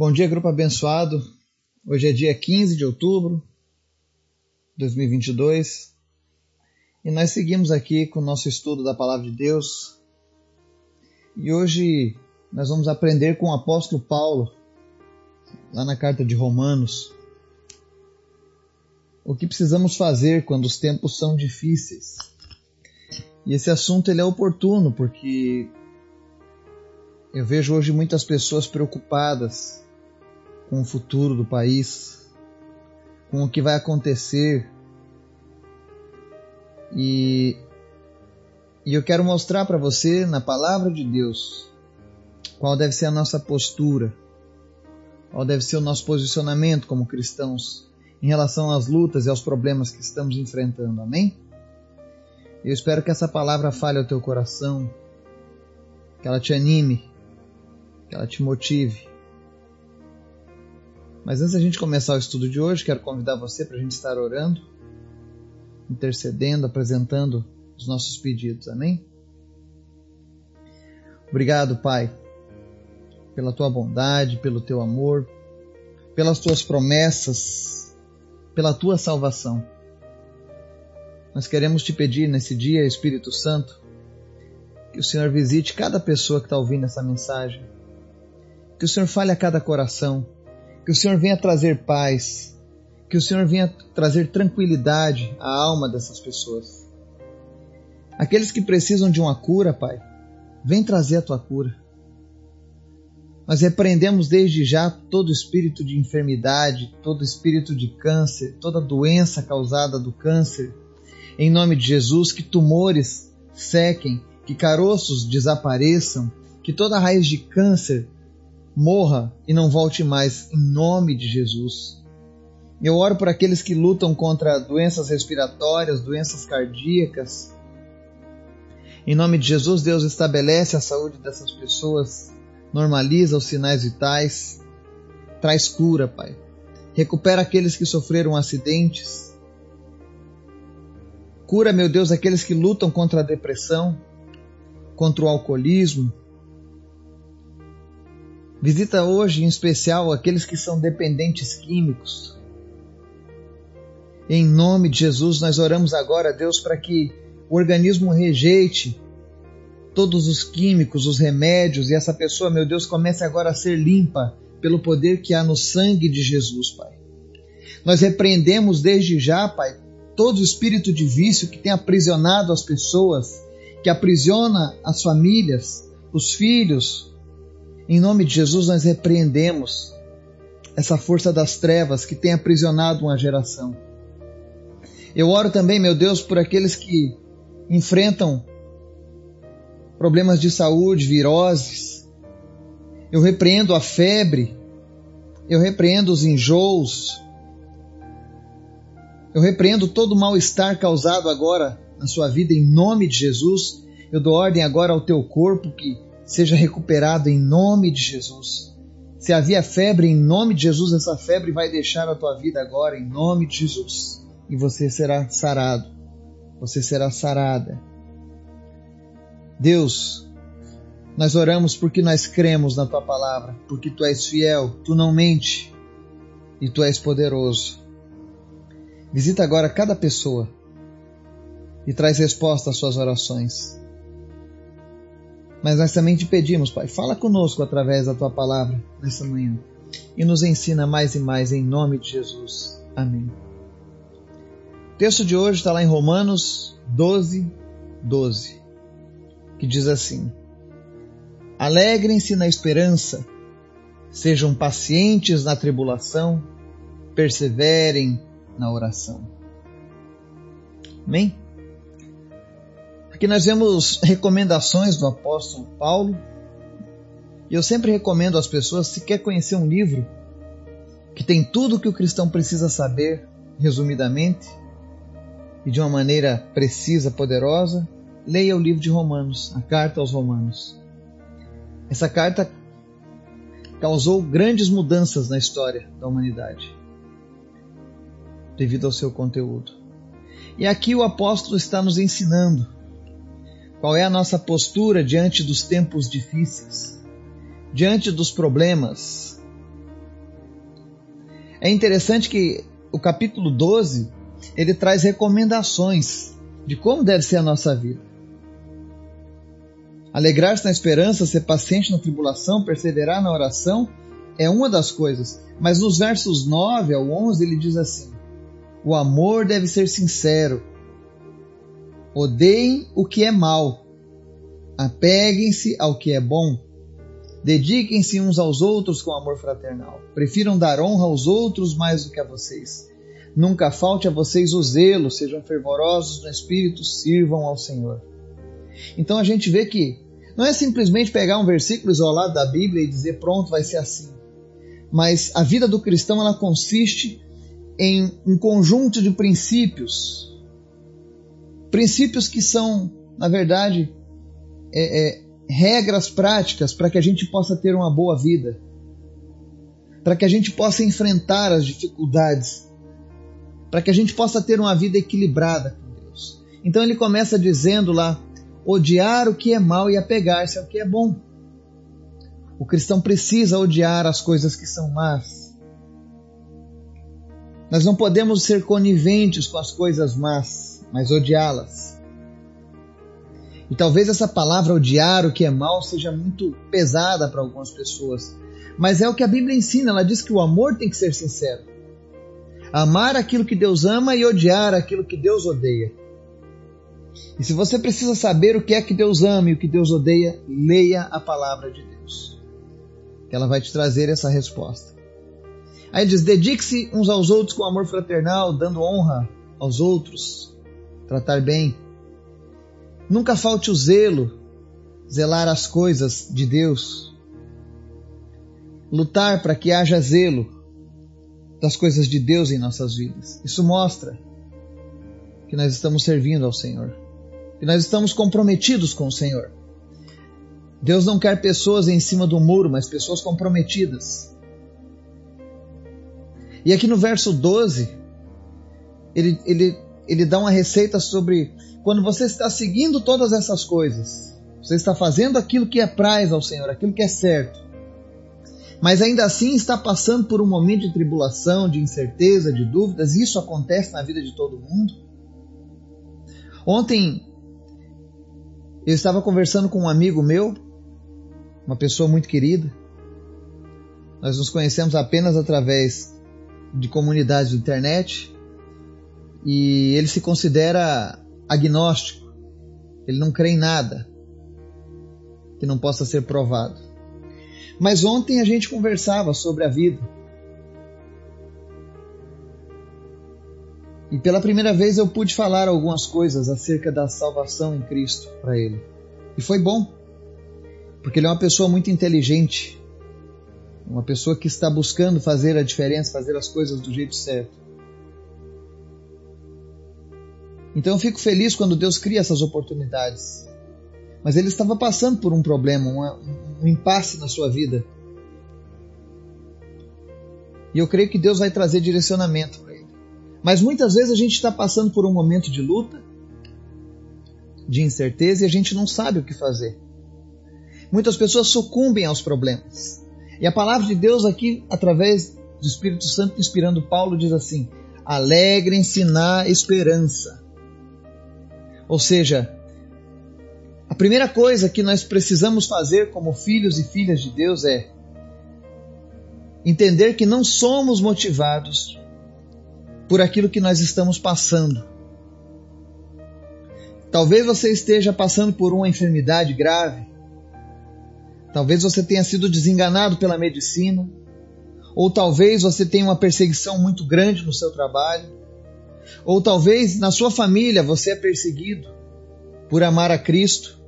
Bom dia, grupo abençoado. Hoje é dia 15 de outubro de 2022 e nós seguimos aqui com o nosso estudo da Palavra de Deus. E hoje nós vamos aprender com o apóstolo Paulo, lá na carta de Romanos, o que precisamos fazer quando os tempos são difíceis. E esse assunto ele é oportuno porque eu vejo hoje muitas pessoas preocupadas com o futuro do país, com o que vai acontecer. E, e eu quero mostrar para você, na palavra de Deus, qual deve ser a nossa postura, qual deve ser o nosso posicionamento como cristãos em relação às lutas e aos problemas que estamos enfrentando. Amém? Eu espero que essa palavra fale ao teu coração, que ela te anime, que ela te motive mas antes da gente começar o estudo de hoje, quero convidar você para a gente estar orando, intercedendo, apresentando os nossos pedidos. Amém? Obrigado, Pai, pela tua bondade, pelo teu amor, pelas tuas promessas, pela tua salvação. Nós queremos te pedir nesse dia, Espírito Santo, que o Senhor visite cada pessoa que está ouvindo essa mensagem, que o Senhor fale a cada coração que o Senhor venha trazer paz, que o Senhor venha trazer tranquilidade à alma dessas pessoas. Aqueles que precisam de uma cura, Pai, vem trazer a tua cura. Nós repreendemos desde já todo espírito de enfermidade, todo espírito de câncer, toda doença causada do câncer. Em nome de Jesus, que tumores sequem, que caroços desapareçam, que toda raiz de câncer morra e não volte mais, em nome de Jesus. Eu oro por aqueles que lutam contra doenças respiratórias, doenças cardíacas. Em nome de Jesus, Deus estabelece a saúde dessas pessoas, normaliza os sinais vitais, traz cura, Pai. Recupera aqueles que sofreram acidentes. Cura, meu Deus, aqueles que lutam contra a depressão, contra o alcoolismo, Visita hoje, em especial, aqueles que são dependentes químicos. Em nome de Jesus, nós oramos agora, Deus, para que o organismo rejeite todos os químicos, os remédios, e essa pessoa, meu Deus, comece agora a ser limpa pelo poder que há no sangue de Jesus, Pai. Nós repreendemos desde já, Pai, todo espírito de vício que tem aprisionado as pessoas, que aprisiona as famílias, os filhos, em nome de Jesus, nós repreendemos essa força das trevas que tem aprisionado uma geração. Eu oro também, meu Deus, por aqueles que enfrentam problemas de saúde, viroses. Eu repreendo a febre, eu repreendo os enjoos, eu repreendo todo o mal-estar causado agora na sua vida em nome de Jesus. Eu dou ordem agora ao teu corpo que seja recuperado em nome de Jesus. Se havia febre, em nome de Jesus, essa febre vai deixar a tua vida agora, em nome de Jesus. E você será sarado. Você será sarada. Deus, nós oramos porque nós cremos na tua palavra, porque tu és fiel, tu não mente e tu és poderoso. Visita agora cada pessoa e traz resposta às suas orações. Mas nós também te pedimos, Pai, fala conosco através da tua palavra nessa manhã e nos ensina mais e mais em nome de Jesus. Amém. O texto de hoje está lá em Romanos 12, 12, que diz assim: Alegrem-se na esperança, sejam pacientes na tribulação, perseverem na oração. Amém? Aqui nós vemos recomendações do apóstolo Paulo. E eu sempre recomendo às pessoas, se quer conhecer um livro que tem tudo o que o cristão precisa saber, resumidamente, e de uma maneira precisa, poderosa, leia o livro de Romanos, a carta aos Romanos. Essa carta causou grandes mudanças na história da humanidade, devido ao seu conteúdo. E aqui o apóstolo está nos ensinando qual é a nossa postura diante dos tempos difíceis, diante dos problemas, É interessante que o capítulo 12 ele traz recomendações de como deve ser a nossa vida. Alegrar-se na esperança, ser paciente na tribulação, perseverar na oração é uma das coisas. Mas nos versos 9 ao 11 ele diz assim: O amor deve ser sincero. Odeiem o que é mal. Apeguem-se ao que é bom. Dediquem-se uns aos outros com amor fraternal. Prefiram dar honra aos outros mais do que a vocês. Nunca falte a vocês o zelo, sejam fervorosos no espírito, sirvam ao Senhor. Então a gente vê que não é simplesmente pegar um versículo isolado da Bíblia e dizer pronto, vai ser assim. Mas a vida do cristão ela consiste em um conjunto de princípios. Princípios que são, na verdade, é, é, regras práticas para que a gente possa ter uma boa vida, para que a gente possa enfrentar as dificuldades, para que a gente possa ter uma vida equilibrada com Deus. Então ele começa dizendo lá: odiar o que é mal e apegar-se ao que é bom. O cristão precisa odiar as coisas que são más. Nós não podemos ser coniventes com as coisas más, mas odiá-las. E talvez essa palavra odiar o que é mal seja muito pesada para algumas pessoas, mas é o que a Bíblia ensina. Ela diz que o amor tem que ser sincero. Amar aquilo que Deus ama e odiar aquilo que Deus odeia. E se você precisa saber o que é que Deus ama e o que Deus odeia, leia a palavra de Deus. Ela vai te trazer essa resposta. Aí diz: dedique-se uns aos outros com amor fraternal, dando honra aos outros, tratar bem. Nunca falte o zelo, zelar as coisas de Deus. Lutar para que haja zelo das coisas de Deus em nossas vidas. Isso mostra que nós estamos servindo ao Senhor, que nós estamos comprometidos com o Senhor. Deus não quer pessoas em cima do muro, mas pessoas comprometidas. E aqui no verso 12, ele, ele, ele dá uma receita sobre quando você está seguindo todas essas coisas, você está fazendo aquilo que é praz ao Senhor, aquilo que é certo mas ainda assim está passando por um momento de tribulação, de incerteza, de dúvidas. Isso acontece na vida de todo mundo. Ontem eu estava conversando com um amigo meu, uma pessoa muito querida. Nós nos conhecemos apenas através de comunidades de internet e ele se considera agnóstico. Ele não crê em nada que não possa ser provado. Mas ontem a gente conversava sobre a vida. E pela primeira vez eu pude falar algumas coisas acerca da salvação em Cristo para ele. E foi bom, porque ele é uma pessoa muito inteligente, uma pessoa que está buscando fazer a diferença, fazer as coisas do jeito certo. Então eu fico feliz quando Deus cria essas oportunidades. Mas ele estava passando por um problema, uma, um impasse na sua vida. E eu creio que Deus vai trazer direcionamento para ele. Mas muitas vezes a gente está passando por um momento de luta, de incerteza e a gente não sabe o que fazer. Muitas pessoas sucumbem aos problemas. E a palavra de Deus aqui, através do Espírito Santo inspirando Paulo, diz assim: alegrem-se na esperança. Ou seja, a primeira coisa que nós precisamos fazer como filhos e filhas de Deus é entender que não somos motivados por aquilo que nós estamos passando. Talvez você esteja passando por uma enfermidade grave. Talvez você tenha sido desenganado pela medicina. Ou talvez você tenha uma perseguição muito grande no seu trabalho. Ou talvez na sua família você é perseguido por amar a Cristo.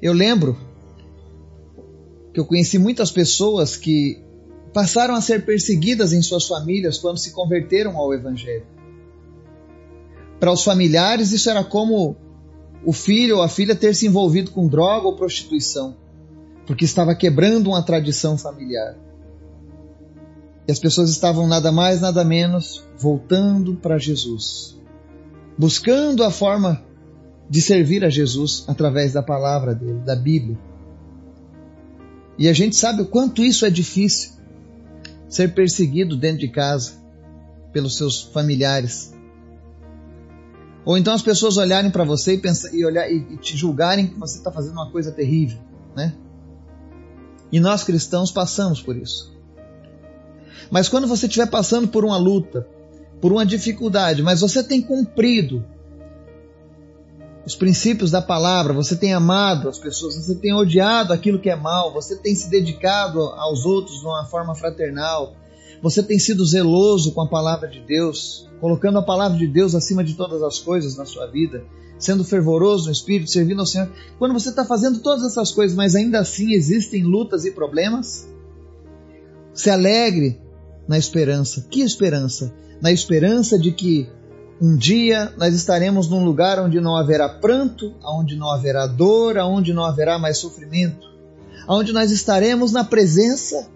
Eu lembro que eu conheci muitas pessoas que passaram a ser perseguidas em suas famílias quando se converteram ao Evangelho. Para os familiares, isso era como o filho ou a filha ter se envolvido com droga ou prostituição, porque estava quebrando uma tradição familiar. E as pessoas estavam nada mais, nada menos voltando para Jesus, buscando a forma de servir a Jesus através da palavra dele, da Bíblia. E a gente sabe o quanto isso é difícil. ser perseguido dentro de casa pelos seus familiares. Ou então as pessoas olharem para você e, pensar, e, olhar, e, te julgarem que você está fazendo uma coisa terrível, né? E nós cristãos passamos por isso. Mas quando você estiver passando por uma luta, por uma dificuldade, mas você tem cumprido os princípios da palavra, você tem amado as pessoas, você tem odiado aquilo que é mal, você tem se dedicado aos outros de uma forma fraternal, você tem sido zeloso com a palavra de Deus, colocando a palavra de Deus acima de todas as coisas na sua vida, sendo fervoroso no espírito, servindo ao Senhor. Quando você está fazendo todas essas coisas, mas ainda assim existem lutas e problemas, se alegre na esperança. Que esperança? Na esperança de que um dia nós estaremos num lugar onde não haverá pranto, onde não haverá dor, onde não haverá mais sofrimento, onde nós estaremos na presença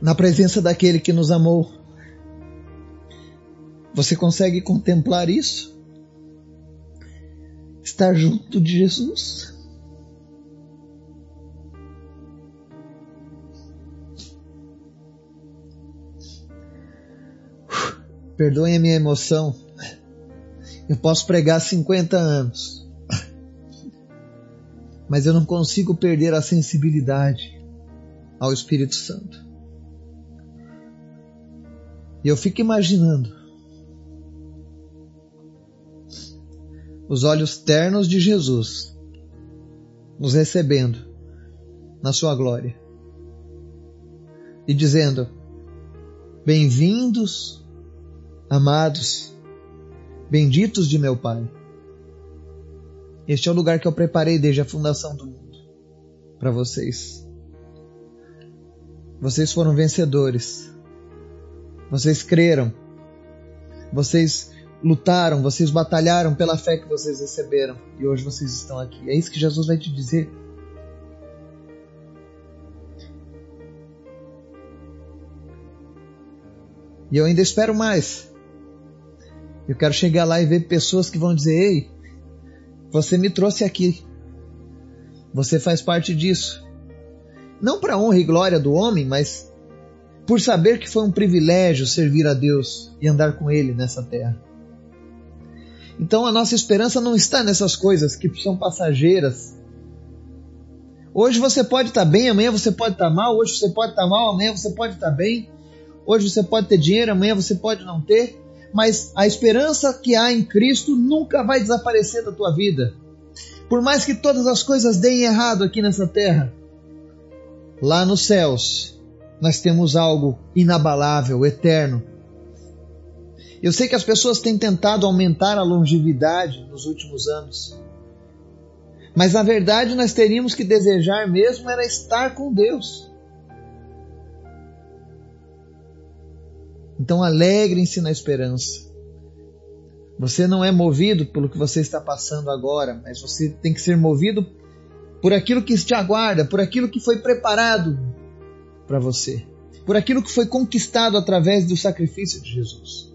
na presença daquele que nos amou. Você consegue contemplar isso? Estar junto de Jesus? Perdoem a minha emoção. Eu posso pregar 50 anos, mas eu não consigo perder a sensibilidade ao Espírito Santo. E eu fico imaginando os olhos ternos de Jesus nos recebendo na sua glória e dizendo: Bem-vindos, amados, benditos de meu Pai. Este é o lugar que eu preparei desde a fundação do mundo para vocês. Vocês foram vencedores. Vocês creram. Vocês lutaram, vocês batalharam pela fé que vocês receberam e hoje vocês estão aqui. É isso que Jesus vai te dizer. E eu ainda espero mais. Eu quero chegar lá e ver pessoas que vão dizer: Ei, você me trouxe aqui. Você faz parte disso. Não para honra e glória do homem, mas por saber que foi um privilégio servir a Deus e andar com Ele nessa terra. Então a nossa esperança não está nessas coisas que são passageiras. Hoje você pode estar bem, amanhã você pode estar mal, hoje você pode estar mal, amanhã você pode estar bem. Hoje você pode ter dinheiro, amanhã você pode não ter, mas a esperança que há em Cristo nunca vai desaparecer da tua vida. Por mais que todas as coisas deem errado aqui nessa terra, lá nos céus nós temos algo inabalável, eterno, eu sei que as pessoas têm tentado aumentar a longevidade nos últimos anos. Mas na verdade nós teríamos que desejar mesmo era estar com Deus. Então alegrem-se na esperança. Você não é movido pelo que você está passando agora, mas você tem que ser movido por aquilo que te aguarda, por aquilo que foi preparado para você, por aquilo que foi conquistado através do sacrifício de Jesus.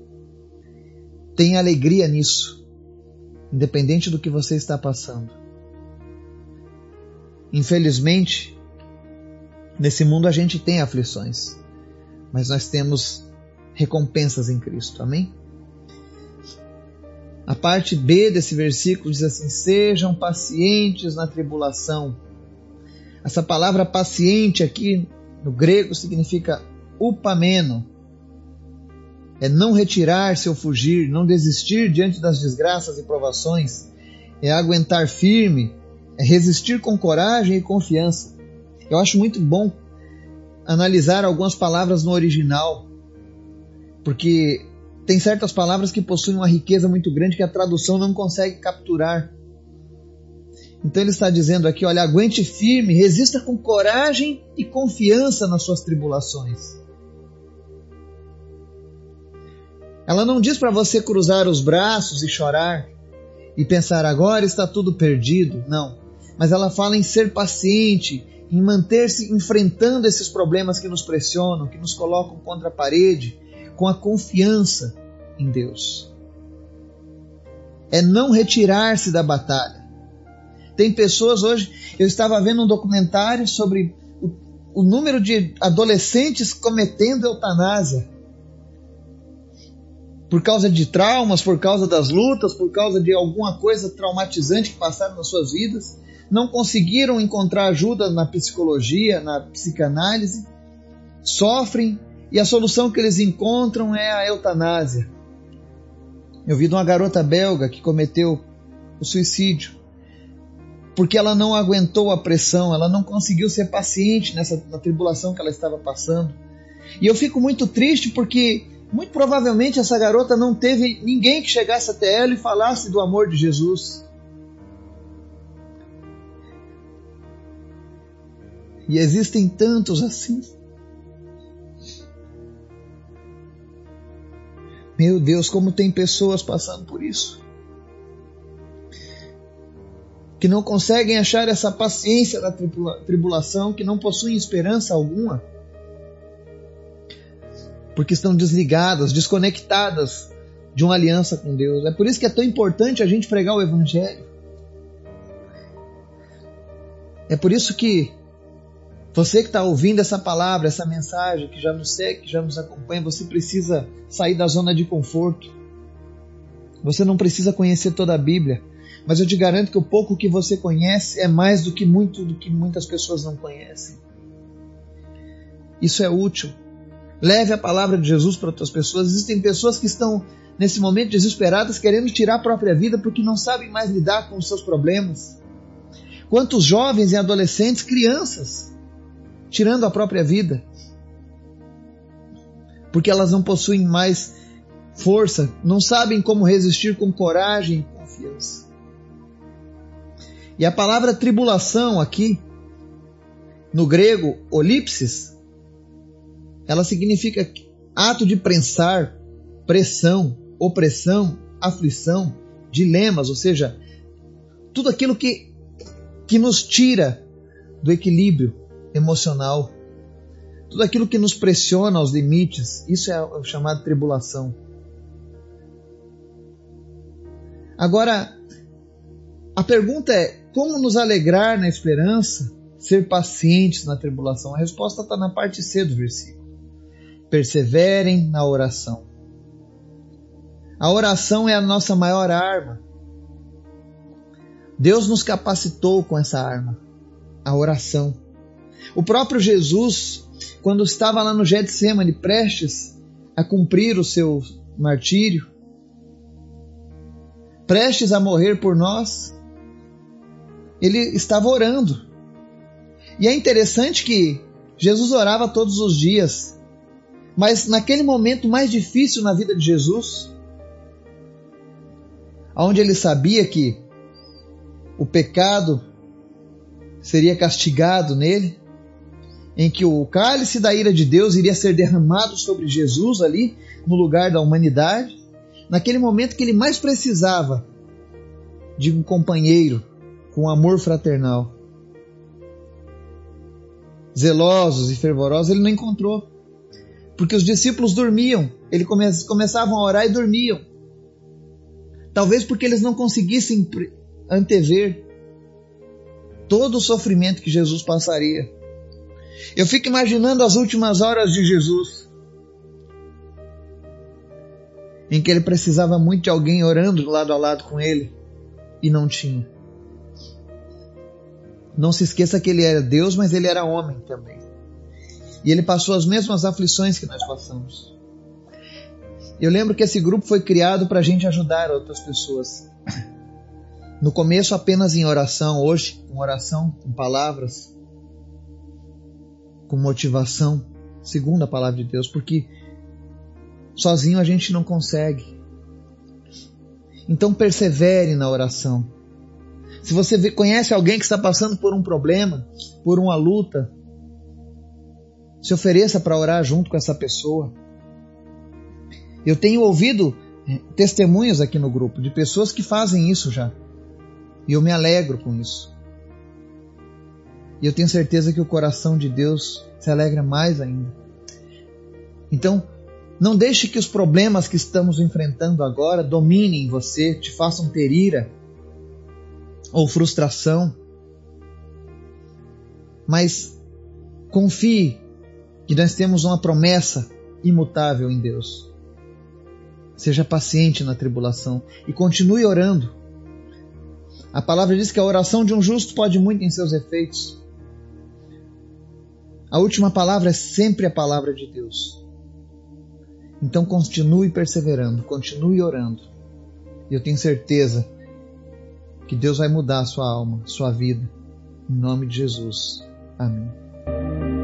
Tenha alegria nisso, independente do que você está passando. Infelizmente, nesse mundo a gente tem aflições, mas nós temos recompensas em Cristo. Amém? A parte B desse versículo diz assim: Sejam pacientes na tribulação. Essa palavra paciente aqui no grego significa upameno, é não retirar-se ou fugir, não desistir diante das desgraças e provações, é aguentar firme, é resistir com coragem e confiança. Eu acho muito bom analisar algumas palavras no original, porque tem certas palavras que possuem uma riqueza muito grande que a tradução não consegue capturar. Então ele está dizendo aqui: olha, aguente firme, resista com coragem e confiança nas suas tribulações. Ela não diz para você cruzar os braços e chorar e pensar agora está tudo perdido, não. Mas ela fala em ser paciente, em manter-se enfrentando esses problemas que nos pressionam, que nos colocam contra a parede, com a confiança em Deus. é não retirar-se da batalha. Tem pessoas hoje, eu estava vendo um documentário sobre o, o número de adolescentes cometendo eutanásia. Por causa de traumas, por causa das lutas, por causa de alguma coisa traumatizante que passaram nas suas vidas, não conseguiram encontrar ajuda na psicologia, na psicanálise, sofrem e a solução que eles encontram é a eutanásia. Eu vi de uma garota belga que cometeu o suicídio porque ela não aguentou a pressão, ela não conseguiu ser paciente nessa na tribulação que ela estava passando. E eu fico muito triste porque muito provavelmente essa garota não teve ninguém que chegasse até ela e falasse do amor de Jesus. E existem tantos assim. Meu Deus, como tem pessoas passando por isso. Que não conseguem achar essa paciência da tribulação, que não possuem esperança alguma. Porque estão desligadas, desconectadas de uma aliança com Deus. É por isso que é tão importante a gente pregar o Evangelho. É por isso que você que está ouvindo essa palavra, essa mensagem, que já nos segue, que já nos acompanha, você precisa sair da zona de conforto. Você não precisa conhecer toda a Bíblia, mas eu te garanto que o pouco que você conhece é mais do que muito do que muitas pessoas não conhecem. Isso é útil. Leve a palavra de Jesus para outras pessoas. Existem pessoas que estão nesse momento desesperadas, querendo tirar a própria vida porque não sabem mais lidar com os seus problemas. Quantos jovens e adolescentes, crianças, tirando a própria vida, porque elas não possuem mais força, não sabem como resistir com coragem e confiança. E a palavra tribulação aqui, no grego, olipsis, ela significa ato de prensar, pressão, opressão, aflição, dilemas, ou seja, tudo aquilo que, que nos tira do equilíbrio, emocional. Tudo aquilo que nos pressiona aos limites, isso é o chamado tribulação. Agora, a pergunta é: como nos alegrar na esperança, ser pacientes na tribulação? A resposta está na parte C do versículo. Perseverem na oração. A oração é a nossa maior arma. Deus nos capacitou com essa arma, a oração. O próprio Jesus, quando estava lá no Getsemane, prestes a cumprir o seu martírio, prestes a morrer por nós, ele estava orando. E é interessante que Jesus orava todos os dias, mas naquele momento mais difícil na vida de Jesus, onde ele sabia que o pecado seria castigado nele, em que o cálice da ira de Deus iria ser derramado sobre Jesus ali, no lugar da humanidade, naquele momento que ele mais precisava de um companheiro com amor fraternal. Zelosos e fervorosos, ele não encontrou. Porque os discípulos dormiam, ele come começavam a orar e dormiam. Talvez porque eles não conseguissem antever todo o sofrimento que Jesus passaria. Eu fico imaginando as últimas horas de Jesus, em que ele precisava muito de alguém orando lado a lado com ele e não tinha. Não se esqueça que ele era Deus, mas ele era homem também. E ele passou as mesmas aflições que nós passamos. Eu lembro que esse grupo foi criado para a gente ajudar outras pessoas. No começo apenas em oração, hoje com oração, com palavras, com motivação, segundo a palavra de Deus, porque sozinho a gente não consegue. Então persevere na oração. Se você conhece alguém que está passando por um problema, por uma luta, se ofereça para orar junto com essa pessoa. Eu tenho ouvido eh, testemunhos aqui no grupo de pessoas que fazem isso já. E eu me alegro com isso. E eu tenho certeza que o coração de Deus se alegra mais ainda. Então, Não deixe que os problemas que estamos enfrentando agora dominem você, te façam ter ira ou frustração. Mas confie que nós temos uma promessa imutável em Deus. Seja paciente na tribulação e continue orando. A palavra diz que a oração de um justo pode muito em seus efeitos. A última palavra é sempre a palavra de Deus. Então continue perseverando, continue orando. E eu tenho certeza que Deus vai mudar a sua alma, sua vida. Em nome de Jesus. Amém.